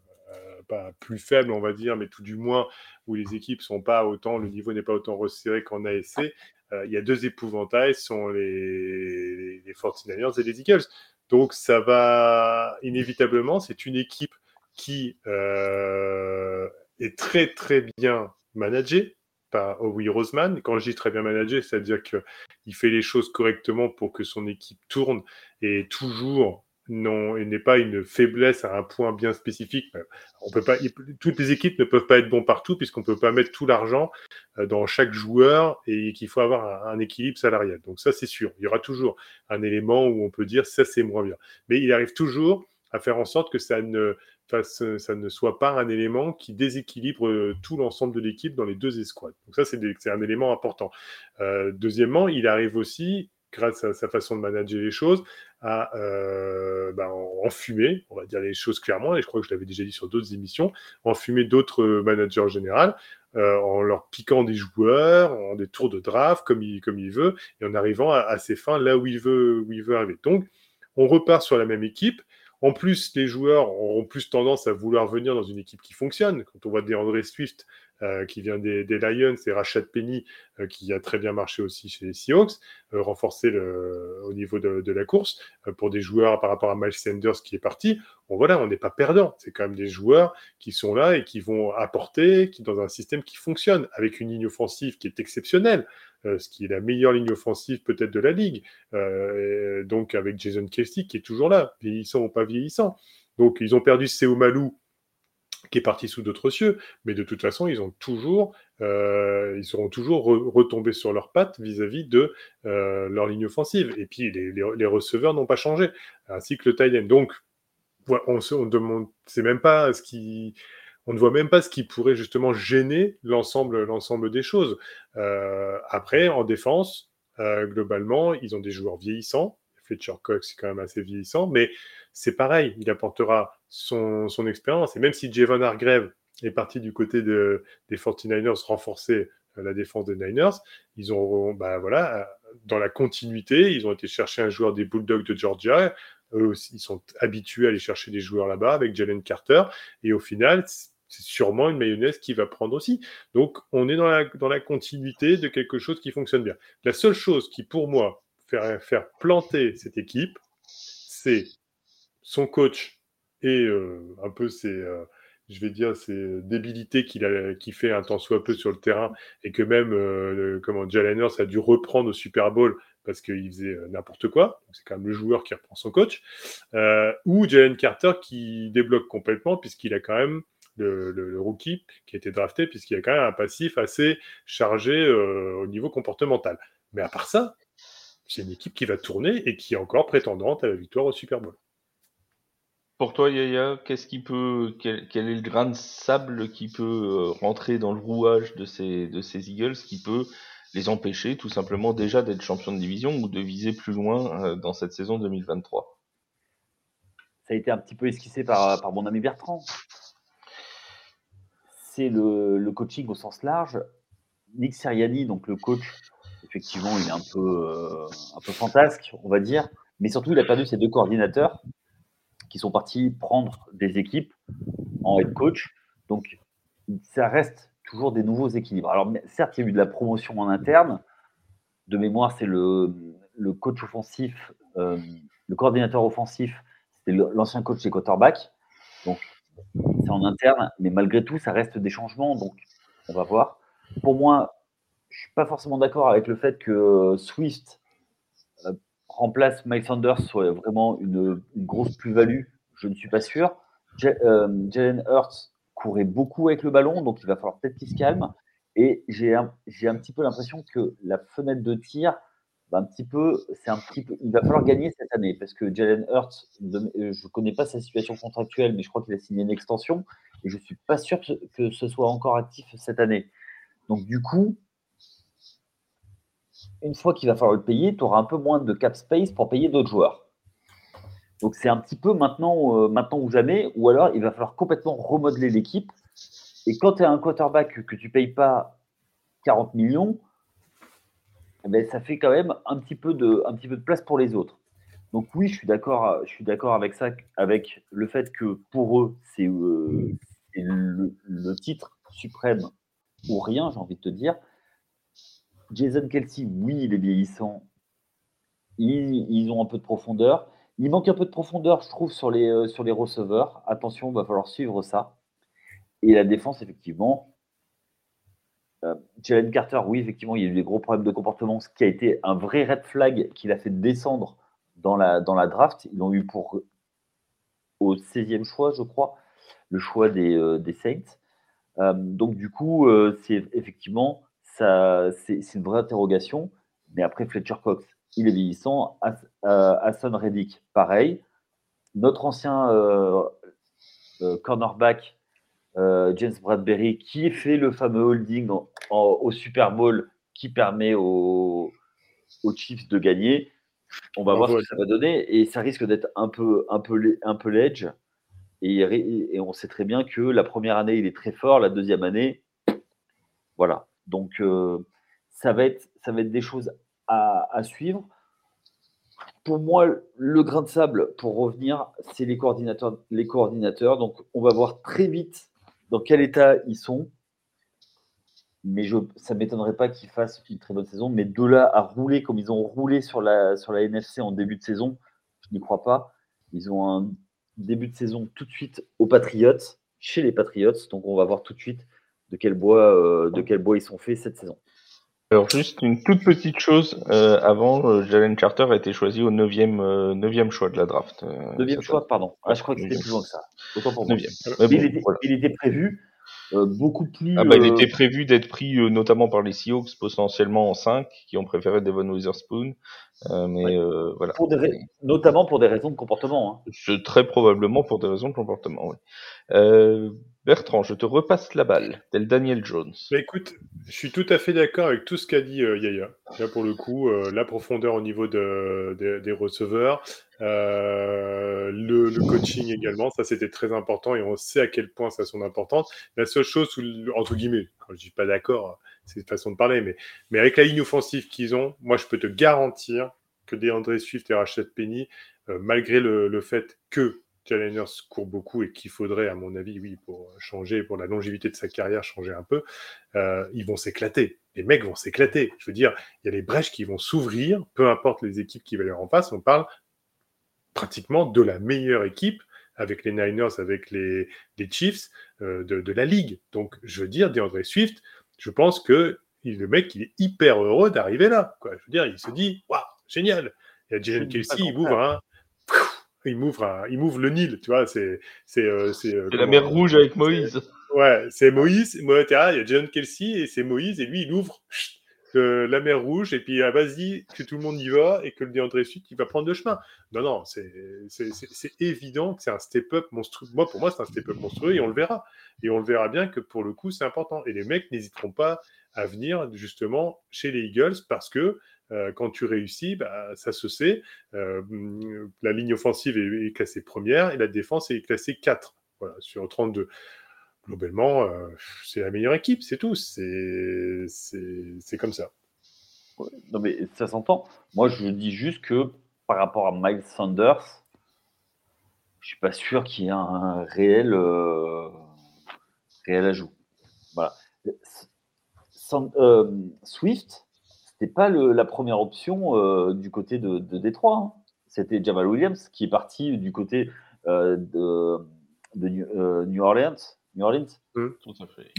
pas plus faible, on va dire, mais tout du moins où les équipes sont pas autant, le niveau n'est pas autant resserré qu'en ASC, euh, il y a deux épouvantails, sont les, les 49ers et les Eagles. Donc ça va inévitablement, c'est une équipe qui euh, est très très bien managée par Howie Roseman. Quand je dis très bien managée, c'est-à-dire qu'il fait les choses correctement pour que son équipe tourne et toujours non, il n'est pas une faiblesse à un point bien spécifique. On peut pas, toutes les équipes ne peuvent pas être bons partout puisqu'on ne peut pas mettre tout l'argent euh, dans chaque joueur et qu'il faut avoir un, équilibre salarial. Donc ça, c'est sûr. Il y aura toujours un élément où on peut dire ça, c'est moins bien. Mais il arrive toujours à faire en sorte que ça ne, ça ne soit pas un élément qui déséquilibre euh, tout l'ensemble de l'équipe dans les deux escouades. Donc ça, c'est un élément important. Euh, deuxièmement, il arrive aussi grâce à sa façon de manager les choses, à euh, ben, enfumer, on va dire les choses clairement, et je crois que je l'avais déjà dit sur d'autres émissions, enfumer d'autres managers généraux euh, en leur piquant des joueurs, en des tours de draft comme il, comme il veut, et en arrivant à, ses fins là où il veut, où il veut arriver. Donc, on repart sur la même équipe. En plus, les joueurs auront plus tendance à vouloir venir dans une équipe qui fonctionne. Quand on voit des André Swift euh, qui vient des, Lions, et Rashad Penny euh, qui a très bien marché aussi chez les Seahawks, euh, renforcé au niveau de, la course pour des joueurs par rapport à Miles Sanders qui est parti. Bon voilà, on n'est pas perdant. C'est quand même des joueurs qui sont là et qui vont apporter, qui dans un système qui fonctionne avec une ligne offensive qui est exceptionnelle. ce qui est la meilleure ligne offensive peut-être de la ligue. donc avec Jason Kelsey qui est toujours là, vieillissant ou pas vieillissant. Donc ils ont perdu Seo Malou qui est parti sous d'autres cieux, mais de toute façon, ils ont toujours, euh, ils seront toujours retombés sur leurs pattes vis-à-vis de euh, leur ligne offensive. Et puis les, receveurs n'ont pas changé, ainsi que le tight Donc, on, on demande, c'est même pas ce qui, on ne voit même pas ce qui pourrait justement gêner l'ensemble, l'ensemble des choses. Euh, après, en défense, globalement, ils ont des joueurs vieillissants. Fletcher Cox, c'est quand même assez vieillissant, mais c'est pareil, il apportera son, expérience. Et même si Javon Hargrave est parti du côté de, des 49ers renforcer euh, la défense des Niners, ils ont, bah voilà, dans la continuité, ils ont été chercher un joueur des Bulldogs de Georgia. Eux aussi, ils sont habitués à aller chercher des joueurs là-bas avec Jalen Carter. Et au final, c'est sûrement une mayonnaise qui va prendre aussi. Donc, on est dans la, dans la continuité de quelque chose qui fonctionne bien. La seule chose qui, pour moi, faire, faire planter cette équipe, c'est son coach et euh, un peu ses, euh, je vais dire, ses débilités qu'il fait un temps soit peu sur le terrain et que même, euh, comment, Jalen Hurts a dû reprendre au Super Bowl parce qu'il faisait n'importe quoi. C'est quand même le joueur qui reprend son coach. ou Jalen Carter qui débloque complètement puisqu'il a quand même le, rookie qui a été drafté puisqu'il a quand même un passif assez chargé au niveau comportemental. Mais à part ça, c'est une équipe qui va tourner et qui est encore prétendante à la victoire au Super Bowl. Pour toi, Yaya, quel, est le grain de sable qui peut euh, rentrer dans le rouage de ces, Eagles, qui peut les empêcher tout simplement déjà d'être champion de division ou de viser plus loin euh, dans cette saison 2023 Ça a été un petit peu esquissé par, mon ami Bertrand. C'est le, coaching au sens large. Nick Siriani, donc le coach effectivement, il est un peu, euh, un peu fantasque, on va dire. Mais surtout, il a perdu ses deux coordinateurs qui sont partis prendre des équipes en head coach. Donc, ça reste toujours des nouveaux équilibres. Alors, certes, il y a eu de la promotion en interne. De mémoire, c'est le, coach offensif, euh, le coordinateur offensif, c'était l'ancien coach des quarterbacks. Donc, c'est en interne, mais malgré tout, ça reste des changements. Donc, on va voir. Pour moi, je suis pas forcément d'accord avec le fait que Swift euh, remplace Mike Sanders soit vraiment une, grosse plus-value. Je ne suis pas sûr. Euh, Jalen Hurts courait beaucoup avec le ballon, donc il va falloir peut-être qu'il se calme. Et j'ai un, petit peu l'impression que la fenêtre de tir, bah, un petit peu, c'est un petit peu, il va falloir gagner cette année parce que Jalen Hurts, je ne connais pas sa situation contractuelle, mais je crois qu'il a signé une extension et je ne suis pas sûr que ce soit encore actif cette année. Donc du coup, une fois qu'il va falloir le payer, tu auras un peu moins de cap space pour payer d'autres joueurs. Donc c'est un petit peu maintenant, euh, maintenant ou jamais, ou alors il va falloir complètement remodeler l'équipe. Et quand tu as un quarterback que tu ne payes pas 40 millions, eh ben, ça fait quand même un petit, peu de, un petit peu de place pour les autres. Donc oui, je suis d'accord, je suis d'accord avec ça, avec le fait que pour eux, c'est euh, le, titre suprême ou rien, j'ai envie de te dire. Jason Kelsey, oui, il est vieillissant. Ils, ont un peu de profondeur. Il manque un peu de profondeur, je trouve, sur les, euh, sur les receveurs. Attention, il va falloir suivre ça. Et la défense, effectivement. Euh, Jalen Carter, oui, effectivement, il y a eu des gros problèmes de comportement, ce qui a été un vrai red flag qu'il a fait descendre dans la, dans la draft. Ils l'ont eu pour au 16e choix, je crois, le choix des, euh, des Saints. donc, du coup, c'est effectivement c'est une vraie interrogation. Mais après, Fletcher Cox, il est vieillissant. Euh, Hassan Reddick, pareil. Notre ancien euh, euh, cornerback, James Bradbury, qui fait le fameux holding au Super Bowl qui permet aux, Chiefs de gagner. On va voir ce que ça va donner et ça risque d'être un peu, un peu, un peu l'edge. Et, et, on sait très bien que la première année, il est très fort, la deuxième année, voilà. Donc, euh, ça, va être, des choses à, suivre. Pour moi, le grain de sable, pour revenir, c'est les coordinateurs. Donc, on va voir très vite dans quel état ils sont mais ça ne m'étonnerait pas qu'ils fassent une très bonne saison. Mais de là à rouler comme ils ont roulé sur la, sur la NFC en début de saison, je n'y crois pas. Ils ont un début de saison tout de suite aux Patriots, chez les Patriots. Donc on va voir tout de suite de quel bois, euh, de quel bois ils sont faits cette saison. Alors juste une toute petite chose euh, avant, euh, Jalen Charter a été choisi au 9e, euh, choix de la draft. 9e choix, pardon. Ah, je crois que c'était plus loin que ça. Autant pour moi. il, était, prévu euh, beaucoup plus. Ah bah, il euh, était prévu d'être pris euh, notamment par les Seahawks potentiellement en 5 qui ont préféré Devon Witherspoon. mais voilà. Pour des Notamment pour des raisons de comportement. Hein. très probablement pour des raisons de comportement, oui. Bertrand, je te repasse la balle, tel Daniel Jones. Bah, écoute, je suis tout à fait d'accord avec tout ce qu'a dit Yaya. Là, pour le coup, la profondeur au niveau de, des receveurs, euh, le, coaching également, ça c'était très important et on sait à quel point ça a son. La seule chose, entre guillemets, quand je dis pas d'accord, c'est une façon de parler, mais, avec la ligne offensive qu'ils ont, moi je peux te garantir que DeAndre Swift et Rashad Penny, euh, malgré le, fait que Challengers court beaucoup et qu'il faudrait, à mon avis, oui, pour changer, pour la longévité de sa carrière, changer un peu, euh, ils vont s'éclater. Les mecs vont s'éclater. Je veux dire, il y a des brèches qui vont s'ouvrir, peu importe les équipes qui vont leur en face. On parle pratiquement de la meilleure équipe avec les Niners, avec les, les Chiefs euh, de, de, la ligue. Donc, je veux dire, DeAndre Swift, je pense que le mec, il est hyper heureux d'arriver là. Quoi. Je veux dire, il se dit, waouh, génial. Il y a Jalen Kelsey, il m'ouvre un, il m'ouvre il m'ouvre le Nil, tu vois, c'est c'est euh, c'est euh, la mer rouge avec Moïse. Ouais, c'est Moïse, moi il y a Jalen Kelsey et c'est Moïse et lui il ouvre la mer Rouge, et puis ah, vas-y, que tout le monde y va, et que le DeAndre Swift, il va prendre le chemin. Non, non, c'est évident que c'est un step-up monstrueux. Moi, pour moi, c'est un step-up monstrueux, et on le verra. Et on le verra bien que pour le coup, c'est important. Et les mecs n'hésiteront pas à venir justement chez les Eagles, parce que euh, quand tu réussis, bah, ça se sait. Euh, la ligne offensive est, classée première, et la défense est classée 4 voilà, sur 32 globalement, euh, c'est la meilleure équipe, c'est tout. C'est comme ça. non, mais ça s'entend. Moi, je dis juste que par rapport à Miles Sanders, je suis pas sûr qu'il y ait un réel, euh, réel ajout. Voilà. Euh, Swift, c'était pas la première option du côté de, de Détroit. Hein. C'était Jamal Williams qui est parti du côté de New Orleans New Orleans. Mmh.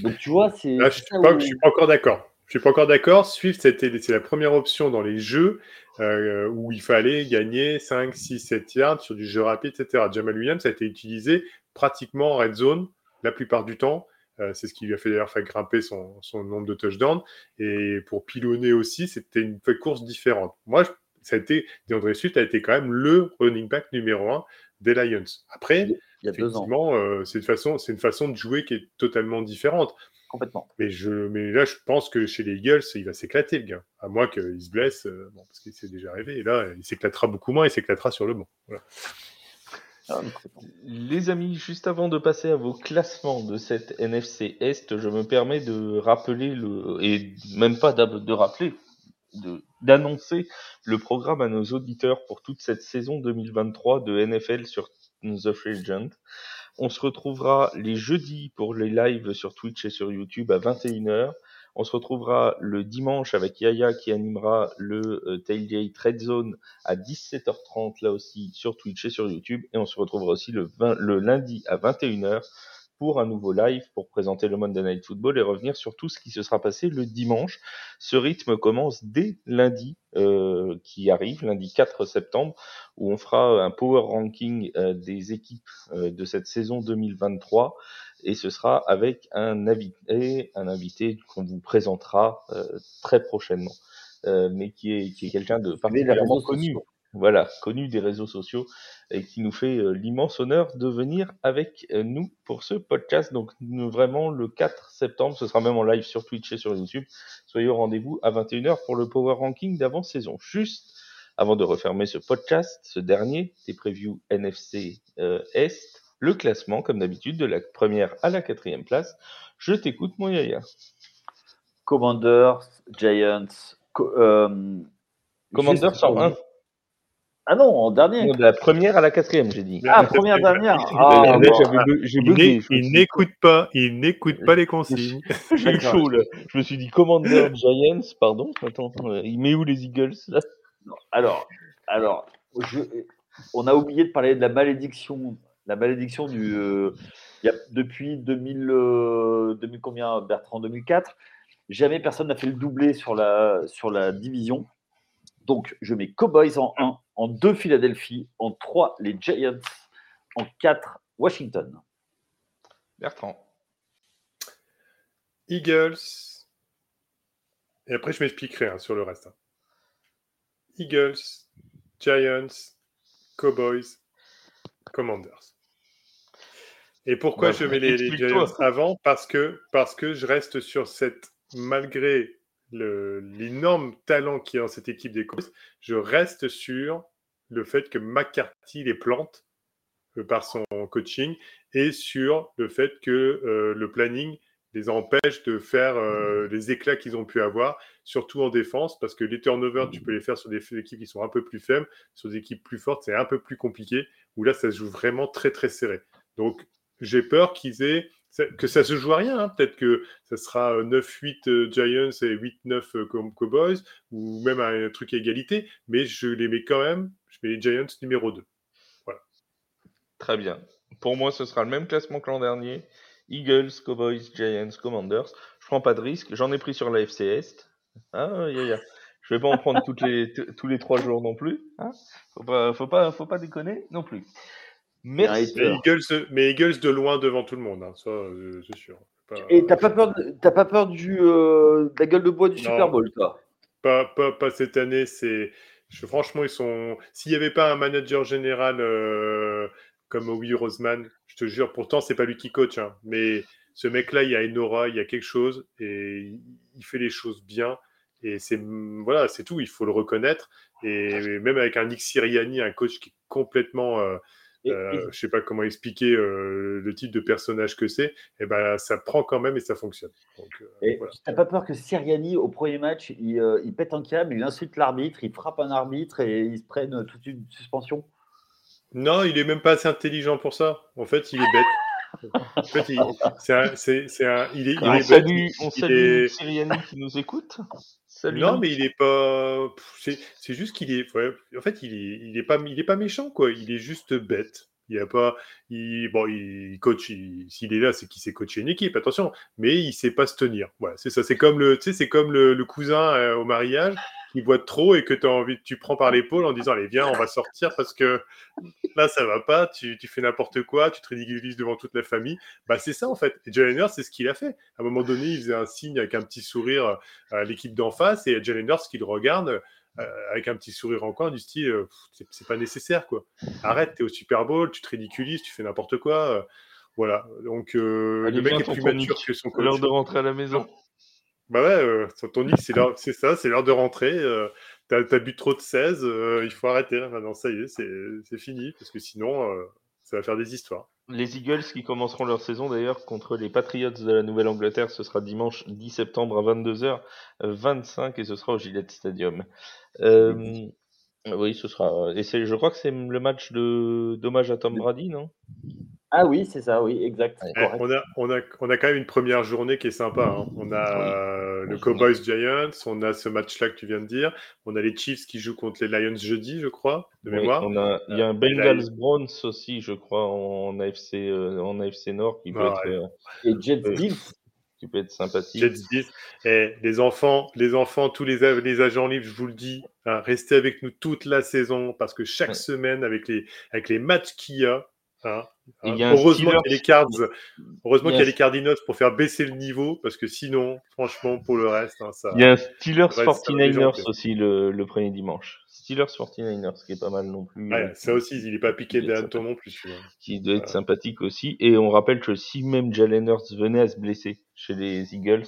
Donc tu vois, c'est. je ne suis, pas encore d'accord. Je suis pas encore d'accord. Swift, c'est la première option dans les jeux euh, où il fallait gagner 5, 6, 7 yards sur du jeu rapide, etc. Jamal Williams a été utilisé pratiquement en red zone la plupart du temps. Euh, c'est ce qui lui a fait d'ailleurs faire grimper son, son, nombre de touchdowns. Et pour pilonner aussi, c'était une course différente. Moi, ça a été, DeAndre Swift a été quand même le running back numéro un des Lions. Après, il y a deux ans. Euh, c'est une, façon, une façon de jouer qui est totalement différente. Complètement. Mais, je, mais là, je pense que chez les Eagles, il va s'éclater, le gars. À moins qu'il se blesse, euh, bon, parce qu'il s'est déjà arrivé. Et là, il s'éclatera beaucoup moins, il s'éclatera sur le banc. Ah, les amis, juste avant de passer à vos classements de cette NFC Est, je me permets de rappeler le, et même pas de rappeler, d'annoncer le programme à nos auditeurs pour toute cette saison 2023 de NFL sur On se retrouvera les jeudis pour les lives sur Twitch et sur YouTube à 21h. On se retrouvera le dimanche avec Yaya qui animera le euh, Tailgate Red Zone à 17h30 là aussi sur Twitch et sur YouTube. Et on se retrouvera aussi le lundi à 21h pour un nouveau live pour présenter le Monday Night Football et revenir sur tout ce qui se sera passé le dimanche. Ce rythme commence dès lundi euh, qui arrive, lundi 4 septembre, où on fera un power ranking euh, des équipes euh, de cette saison 2023 et ce sera avec un invité, un invité qu'on vous présentera euh, très prochainement, mais qui est, qui est quelqu'un de particulièrement connu voilà, connu des réseaux sociaux et qui nous fait euh, l'immense honneur de venir avec euh, nous pour ce podcast. Donc nous, vraiment le 4 septembre, ce sera même en live sur Twitch et sur YouTube. Soyez au rendez-vous à 21h pour le Power Ranking d'avant-saison. Juste avant de refermer ce podcast, ce dernier, des previews NFC euh, Est, le classement, comme d'habitude, de la première à la quatrième place. Je t'écoute, mon Yaya. Commanders, Giants. Co euh, Commanders en 1. Ah non, en dernier. de la première à la quatrième, j'ai dit. Ah, première dernière. Ah, j'ai bugué. Il n'écoute pas, il n'écoute pas les consignes. J'ai eu chaud là. Je me suis dit Commanders, Giants, pardon. Attends, il met où les Eagles là? Alors, alors, je, on a oublié de parler de la malédiction la malédiction du. Euh, y a, depuis 2000, 2000 euh, combien, Bertrand 2004, jamais personne n'a fait le doublé sur la, sur la division. Donc, je mets Cowboys en 1, en 2 Philadelphie, en 3 les Giants, en 4 Washington. Bertrand. Eagles. Et après, je m'expliquerai hein, sur le reste. Hein. Eagles, Giants, Cowboys, Commanders. Et pourquoi je mets les, Giants avant? Parce que, parce que je reste sur cette, malgré l'énorme talent qu'il y a dans cette équipe des Cowboys, je reste sur le fait que McCarthy les plante euh, par son coaching et sur le fait que euh, le planning les empêche de faire euh, les éclats qu'ils ont pu avoir, surtout en défense, parce que les turnovers, tu peux les faire sur des équipes qui sont un peu plus faibles, sur des équipes plus fortes, c'est un peu plus compliqué, où là, ça se joue vraiment très très serré. Donc, j'ai peur qu'ils aient que ça se joue à rien. Hein. Peut-être que ça sera 9-8 euh, Giants et 8-9 euh, Cowboys, ou même un truc à égalité, mais je les mets quand même, je mets les Giants numéro 2. Voilà. Très bien. Pour moi, ce sera le même classement que l'an dernier. Eagles, Cowboys, Giants, Commanders. Je prends pas de risque. J'en ai pris sur la FC Est. Ah, yeah, yeah. Je vais pas en prendre les, tous les trois jours non plus. Hein faut pas, faut pas, faut pas déconner non plus. Merci. Mais Eagles, mais Eagles, de loin devant tout le monde, hein. ça, euh, c'est sûr. Et t'as pas peur, t'as pas peur du, euh, de la gueule de bois du Super Bowl, toi? Pas, pas, pas, cette année. C'est, franchement, ils sont. S'il n'y avait pas un manager général euh, comme Howie Roseman, je te jure, pourtant c'est pas lui qui coach, hein, mais ce mec-là, il y a une aura, il y a quelque chose, et il fait les choses bien. Et c'est voilà, c'est tout. Il faut le reconnaître. Et même avec un Nick Siriani, un coach qui est complètement euh, je sais pas comment expliquer euh, le type de personnage que c'est, et eh ben ça prend quand même et ça fonctionne. Euh, tu n'as pas peur que Siriani au premier match il, pète un câble, il insulte l'arbitre, il frappe un arbitre et il se prenne toute une suspension? Non, il est même pas assez intelligent pour ça. En fait, il est bête. Il, c'est un, c'est, un, il est, il on salue, on salue Siriani qui nous écoute non, mais il est pas. C'est juste qu'il est. En fait, il est, il est pas, il est pas méchant quoi. Il est juste bête. Il a pas. Il, bon, il coach. S'il est là, c'est qu'il sait coacher une équipe. Attention, mais il sait pas se tenir. Voilà, c'est ça. C'est comme le. C'est comme le, cousin euh, au mariage qui boit trop et que as envie, tu prends par l'épaule en disant allez viens, on va sortir parce que là ça va pas. Tu, tu fais n'importe quoi, tu te ridiculises devant toute la famille. Bah c'est ça en fait. Et Jalen c'est ce qu'il a fait. À un moment donné, il faisait un signe avec un petit sourire à l'équipe d'en face et Jalen Hurts qui le regarde euh, avec un petit sourire en coin du style euh, c'est pas nécessaire quoi. Arrête, t'es au Super Bowl, tu te ridiculises, tu fais n'importe quoi. Euh, voilà. Donc le mec est plus mature que son coach. L'heure de rentrer à la maison. Bah ouais, ton c'est ça, c'est l'heure de rentrer. T'as as bu trop de 16, il faut arrêter. Maintenant, ça y est, c'est fini, parce que sinon, ça va faire des histoires. Les Eagles qui commenceront leur saison d'ailleurs contre les Patriots de la Nouvelle-Angleterre, ce sera dimanche 10 septembre à 22h25 et ce sera au Gillette Stadium. Euh, oui, ce sera. Et je crois que c'est le match de d'hommage à Tom Brady, non? Ah oui, c'est ça, oui, exact. on, a, on, a, on a quand même une première journée qui est sympa. Hein. On a le Cowboys Giants, on a ce match-là que tu viens de dire. On a les Chiefs qui jouent contre les Lions jeudi, je crois, de mémoire. On a, il y a un Bengals Browns aussi, je crois, en AFC, euh, en AFC Nord qui peut être. Euh, Et Jets euh, qui peut être sympathique. Jets Et les enfants, les enfants, tous les, les agents libres, je vous le dis, hein, restez avec nous toute la saison parce que chaque semaine, avec les, avec les matchs qu'il y a, Hein, hein. heureusement qu'il y a les cards, heureusement qu'il y a les Cardinals pour faire baisser le niveau, parce que sinon, franchement, pour le reste, hein, ça. Il y a un Steelers 49ers aussi le, le, premier dimanche. Steelers 49ers, qui est pas mal non plus. Ouais, ça aussi, il n'est pas piqué d'Anton non plus. Qui doit être sympathique aussi. Et on rappelle que si même Jalen Hurts venait à se blesser chez les Eagles,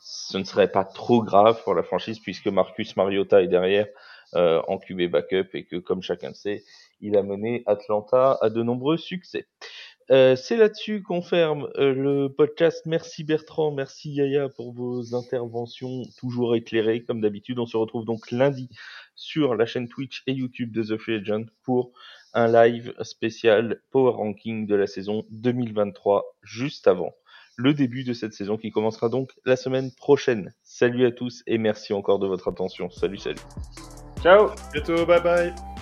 ce ne serait pas trop grave pour la franchise puisque Marcus Mariota est derrière en QB backup et que, comme chacun le sait, il a mené Atlanta à de nombreux succès. Euh, c'est là-dessus qu'on ferme euh, le podcast. Merci Bertrand, merci Yaya pour vos interventions toujours éclairées comme d'habitude. On se retrouve donc lundi sur la chaîne Twitch et YouTube de The Free Agent pour un live spécial Power Ranking de la saison 2023 juste avant le début de cette saison qui commencera donc la semaine prochaine. Salut à tous et merci encore de votre attention. Salut, salut. Ciao. Bientôt, bye bye.